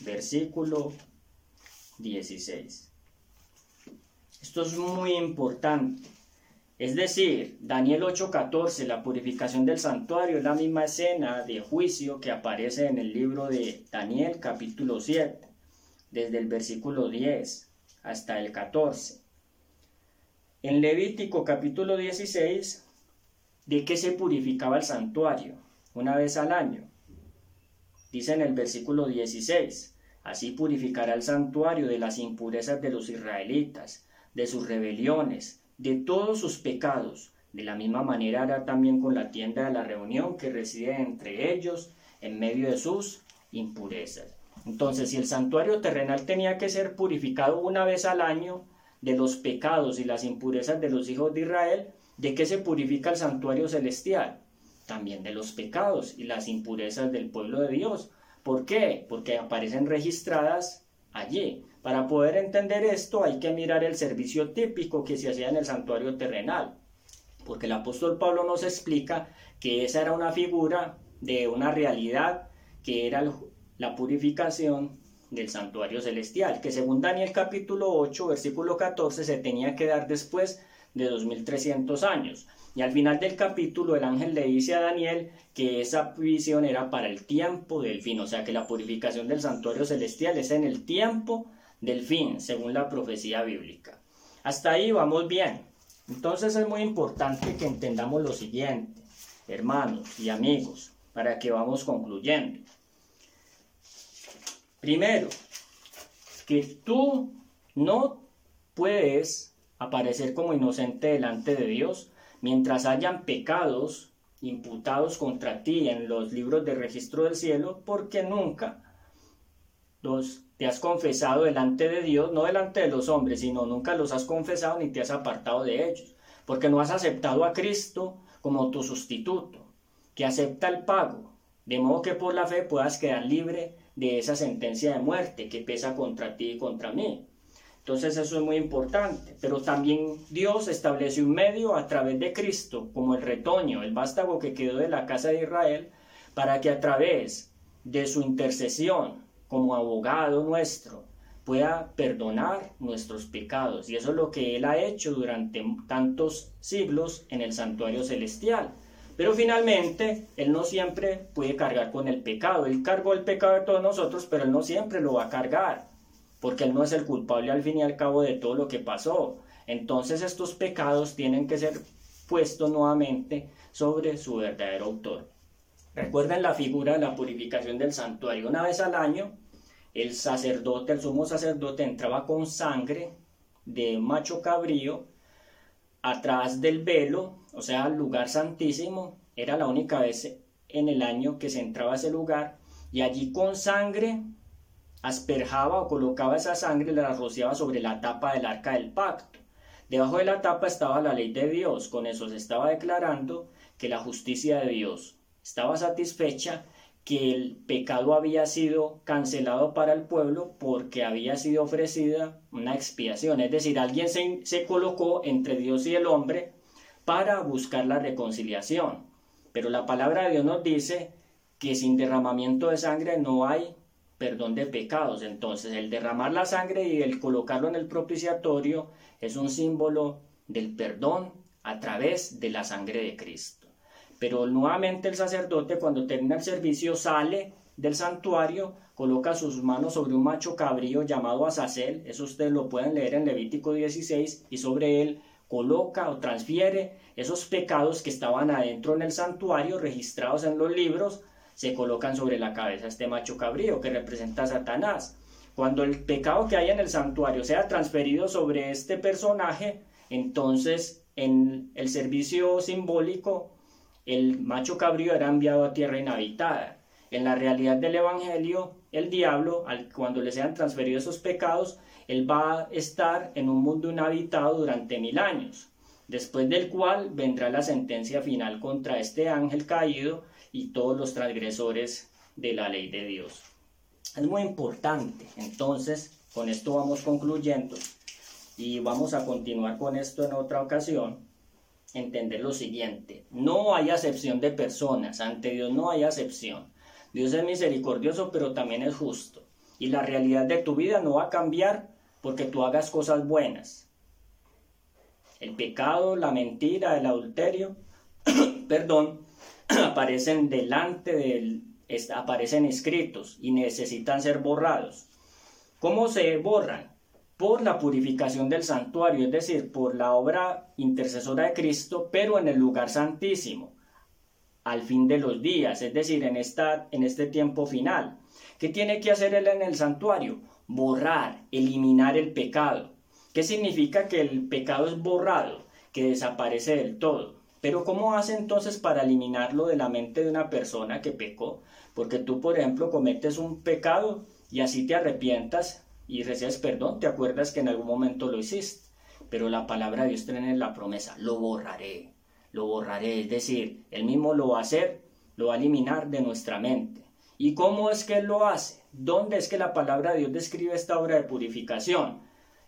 S1: versículo 16. Esto es muy importante. Es decir, Daniel 8:14, la purificación del santuario, es la misma escena de juicio que aparece en el libro de Daniel capítulo 7, desde el versículo 10 hasta el 14. En Levítico capítulo 16 ¿De qué se purificaba el santuario? Una vez al año. Dice en el versículo 16, así purificará el santuario de las impurezas de los israelitas, de sus rebeliones, de todos sus pecados. De la misma manera hará también con la tienda de la reunión que reside entre ellos en medio de sus impurezas. Entonces, si el santuario terrenal tenía que ser purificado una vez al año de los pecados y las impurezas de los hijos de Israel, ¿De qué se purifica el santuario celestial? También de los pecados y las impurezas del pueblo de Dios. ¿Por qué? Porque aparecen registradas allí. Para poder entender esto hay que mirar el servicio típico que se hacía en el santuario terrenal. Porque el apóstol Pablo nos explica que esa era una figura de una realidad que era la purificación del santuario celestial, que según Daniel capítulo 8, versículo 14, se tenía que dar después de 2300 años. Y al final del capítulo el ángel le dice a Daniel que esa visión era para el tiempo del fin, o sea que la purificación del santuario celestial es en el tiempo del fin, según la profecía bíblica. Hasta ahí vamos bien. Entonces es muy importante que entendamos lo siguiente, hermanos y amigos, para que vamos concluyendo. Primero, que tú no puedes aparecer como inocente delante de Dios, mientras hayan pecados imputados contra ti en los libros de registro del cielo, porque nunca los te has confesado delante de Dios, no delante de los hombres, sino nunca los has confesado ni te has apartado de ellos, porque no has aceptado a Cristo como tu sustituto, que acepta el pago, de modo que por la fe puedas quedar libre de esa sentencia de muerte que pesa contra ti y contra mí. Entonces eso es muy importante. Pero también Dios estableció un medio a través de Cristo, como el retoño, el vástago que quedó de la casa de Israel, para que a través de su intercesión como abogado nuestro pueda perdonar nuestros pecados. Y eso es lo que Él ha hecho durante tantos siglos en el santuario celestial. Pero finalmente, Él no siempre puede cargar con el pecado. Él cargó el pecado de todos nosotros, pero Él no siempre lo va a cargar porque Él no es el culpable al fin y al cabo de todo lo que pasó. Entonces estos pecados tienen que ser puestos nuevamente sobre su verdadero autor. Recuerden la figura de la purificación del santuario. Una vez al año, el sacerdote, el sumo sacerdote, entraba con sangre de macho cabrío atrás del velo, o sea, al lugar santísimo, era la única vez en el año que se entraba a ese lugar, y allí con sangre asperjaba o colocaba esa sangre y la rociaba sobre la tapa del arca del pacto. Debajo de la tapa estaba la ley de Dios, con eso se estaba declarando que la justicia de Dios estaba satisfecha que el pecado había sido cancelado para el pueblo porque había sido ofrecida una expiación, es decir, alguien se, colocó entre Dios y el hombre para buscar la reconciliación. Pero la palabra de Dios nos dice que sin derramamiento de sangre no hay perdón de pecados. Entonces el derramar la sangre y el colocarlo en el propiciatorio es un símbolo del perdón a través de la sangre de Cristo. Pero nuevamente el sacerdote cuando termina el servicio sale del santuario, coloca sus manos sobre un macho cabrío llamado Azazel, eso ustedes lo pueden leer en Levítico 16, y sobre él coloca o transfiere esos pecados que estaban adentro en el santuario, registrados en los libros, se colocan sobre la cabeza este macho cabrío que representa a Satanás. Cuando el pecado que hay en el santuario sea transferido sobre este personaje, entonces en el servicio simbólico el macho cabrío era enviado a tierra inhabitada. En la realidad del Evangelio, el diablo, cuando le sean transferidos esos pecados, él va a estar en un mundo inhabitado durante mil años, después del cual vendrá la sentencia final contra este ángel caído y todos los transgresores de la ley de Dios. Es muy importante, entonces, con esto vamos concluyendo y vamos a continuar con esto en otra ocasión entender lo siguiente, no hay acepción de personas, ante Dios no hay acepción. Dios es misericordioso, pero también es justo. Y la realidad de tu vida no va a cambiar porque tú hagas cosas buenas. El pecado, la mentira, el adulterio, perdón, aparecen delante del, aparecen escritos y necesitan ser borrados. ¿Cómo se borran? Por la purificación del santuario, es decir, por la obra intercesora de Cristo, pero en el lugar santísimo, al fin de los días, es decir, en, esta, en este tiempo final. ¿Qué tiene que hacer él en el santuario? Borrar, eliminar el pecado. ¿Qué significa que el pecado es borrado, que desaparece del todo? Pero ¿cómo hace entonces para eliminarlo de la mente de una persona que pecó? Porque tú, por ejemplo, cometes un pecado y así te arrepientas, y recibes perdón, te acuerdas que en algún momento lo hiciste. Pero la palabra de Dios tiene la promesa, lo borraré, lo borraré. Es decir, Él mismo lo va a hacer, lo va a eliminar de nuestra mente. ¿Y cómo es que Él lo hace? ¿Dónde es que la palabra de Dios describe esta obra de purificación?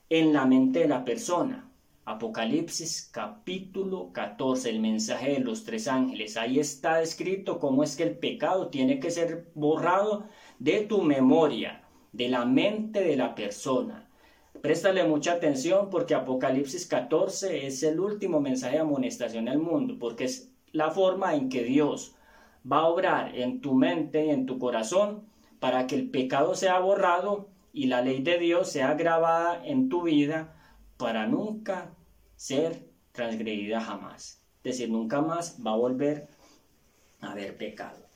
S1: En la mente de la persona. Apocalipsis capítulo 14, el mensaje de los tres ángeles. Ahí está escrito cómo es que el pecado tiene que ser borrado de tu memoria de la mente de la persona. Préstale mucha atención porque Apocalipsis 14 es el último mensaje de amonestación al mundo, porque es la forma en que Dios va a obrar en tu mente y en tu corazón para que el pecado sea borrado y la ley de Dios sea grabada en tu vida para nunca ser transgredida jamás. Es decir, nunca más va a volver a haber pecado.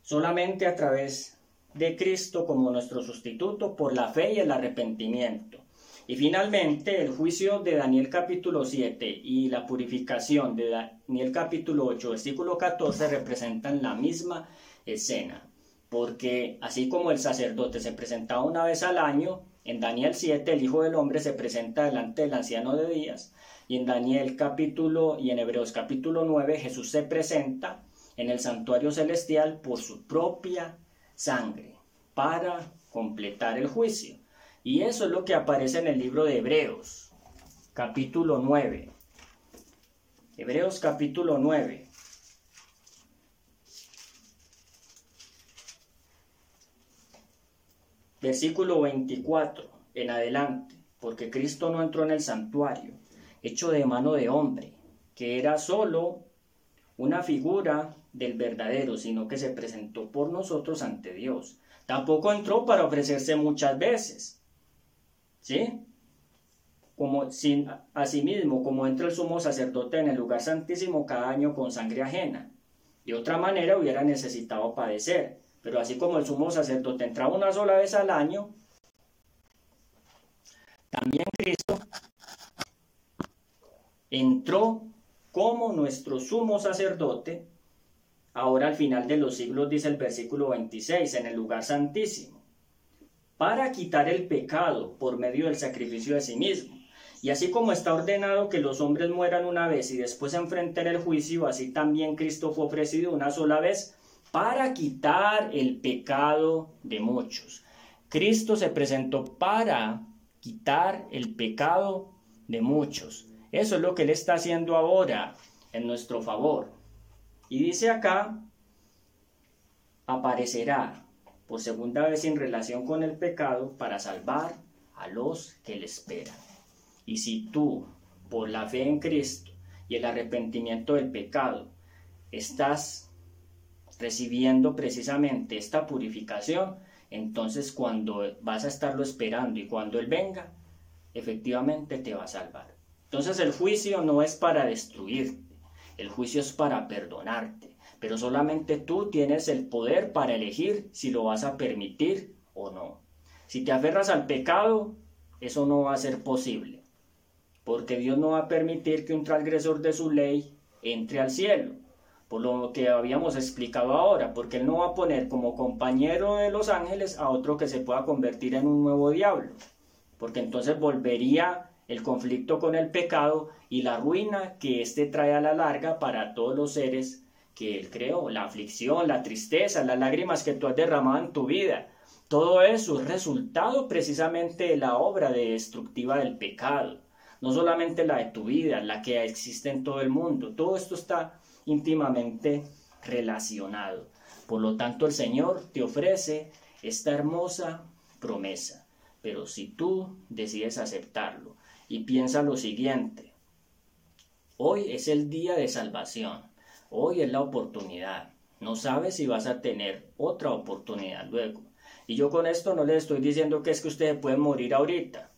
S1: Solamente a través de Cristo como nuestro sustituto por la fe y el arrepentimiento. Y finalmente el juicio de Daniel capítulo 7 y la purificación de Daniel capítulo 8 versículo 14 representan la misma escena. Porque así como el sacerdote se presentaba una vez al año, en Daniel 7 el Hijo del Hombre se presenta delante del anciano de días y en Daniel capítulo y en Hebreos capítulo 9 Jesús se presenta en el santuario celestial por su propia sangre para completar el juicio. Y eso es lo que aparece en el libro de Hebreos, capítulo 9. Hebreos capítulo 9. Versículo 24 en adelante, porque Cristo no entró en el santuario, hecho de mano de hombre, que era solo una figura del verdadero, sino que se presentó por nosotros ante Dios. Tampoco entró para ofrecerse muchas veces. ¿Sí? Como sin, asimismo, como entra el sumo sacerdote en el lugar santísimo cada año con sangre ajena. De otra manera hubiera necesitado padecer. Pero así como el sumo sacerdote entraba una sola vez al año, también Cristo entró como nuestro sumo sacerdote, ahora al final de los siglos dice el versículo 26, en el lugar santísimo, para quitar el pecado por medio del sacrificio de sí mismo. Y así como está ordenado que los hombres mueran una vez y después enfrenten el juicio, así también Cristo fue ofrecido una sola vez para quitar el pecado de muchos. Cristo se presentó para quitar el pecado de muchos. Eso es lo que Él está haciendo ahora en nuestro favor. Y dice acá, aparecerá por segunda vez en relación con el pecado para salvar a los que le esperan. Y si tú, por la fe en Cristo y el arrepentimiento del pecado, estás recibiendo precisamente esta purificación, entonces cuando vas a estarlo esperando y cuando Él venga, efectivamente te va a salvar. Entonces el juicio no es para destruirte, el juicio es para perdonarte, pero solamente tú tienes el poder para elegir si lo vas a permitir o no. Si te aferras al pecado, eso no va a ser posible porque Dios no va a permitir que un transgresor de su ley entre al cielo, por lo que habíamos explicado ahora, porque Él no va a poner como compañero de los ángeles a otro que se pueda convertir en un nuevo diablo, porque entonces volvería el conflicto con el pecado y la ruina que éste trae a la larga para todos los seres que Él creó, la aflicción, la tristeza, las lágrimas que tú has derramado en tu vida. Todo eso es resultado precisamente de la obra destructiva del pecado no solamente la de tu vida, la que existe en todo el mundo, todo esto está íntimamente relacionado. Por lo tanto, el Señor te ofrece esta hermosa promesa, pero si tú decides aceptarlo y piensa lo siguiente, hoy es el día de salvación, hoy es la oportunidad, no sabes si vas a tener otra oportunidad luego. Y yo con esto no le estoy diciendo que es que ustedes pueden morir ahorita,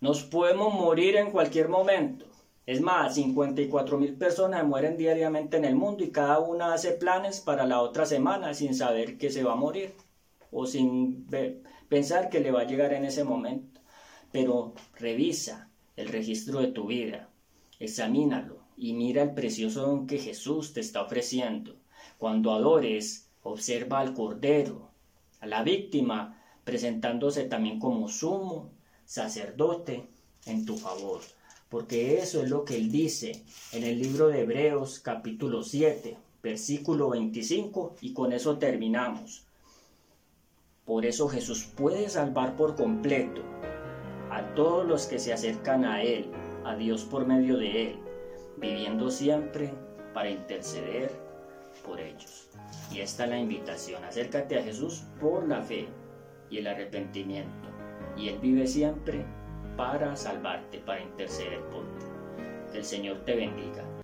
S1: nos podemos morir en cualquier momento. Es más, 54 mil personas mueren diariamente en el mundo y cada una hace planes para la otra semana sin saber que se va a morir o sin pensar que le va a llegar en ese momento. Pero revisa el registro de tu vida, examínalo y mira el precioso don que Jesús te está ofreciendo. Cuando adores, observa al Cordero, a la víctima, presentándose también como sumo sacerdote en tu favor. Porque eso es lo que él dice en el libro de Hebreos capítulo 7, versículo 25, y con eso terminamos. Por eso Jesús puede salvar por completo a todos los que se acercan a Él, a Dios por medio de Él, viviendo siempre para interceder por ellos. Y esta es la invitación, acércate a Jesús por la fe y el arrepentimiento y Él vive siempre para salvarte, para interceder por ti. Que el Señor te bendiga.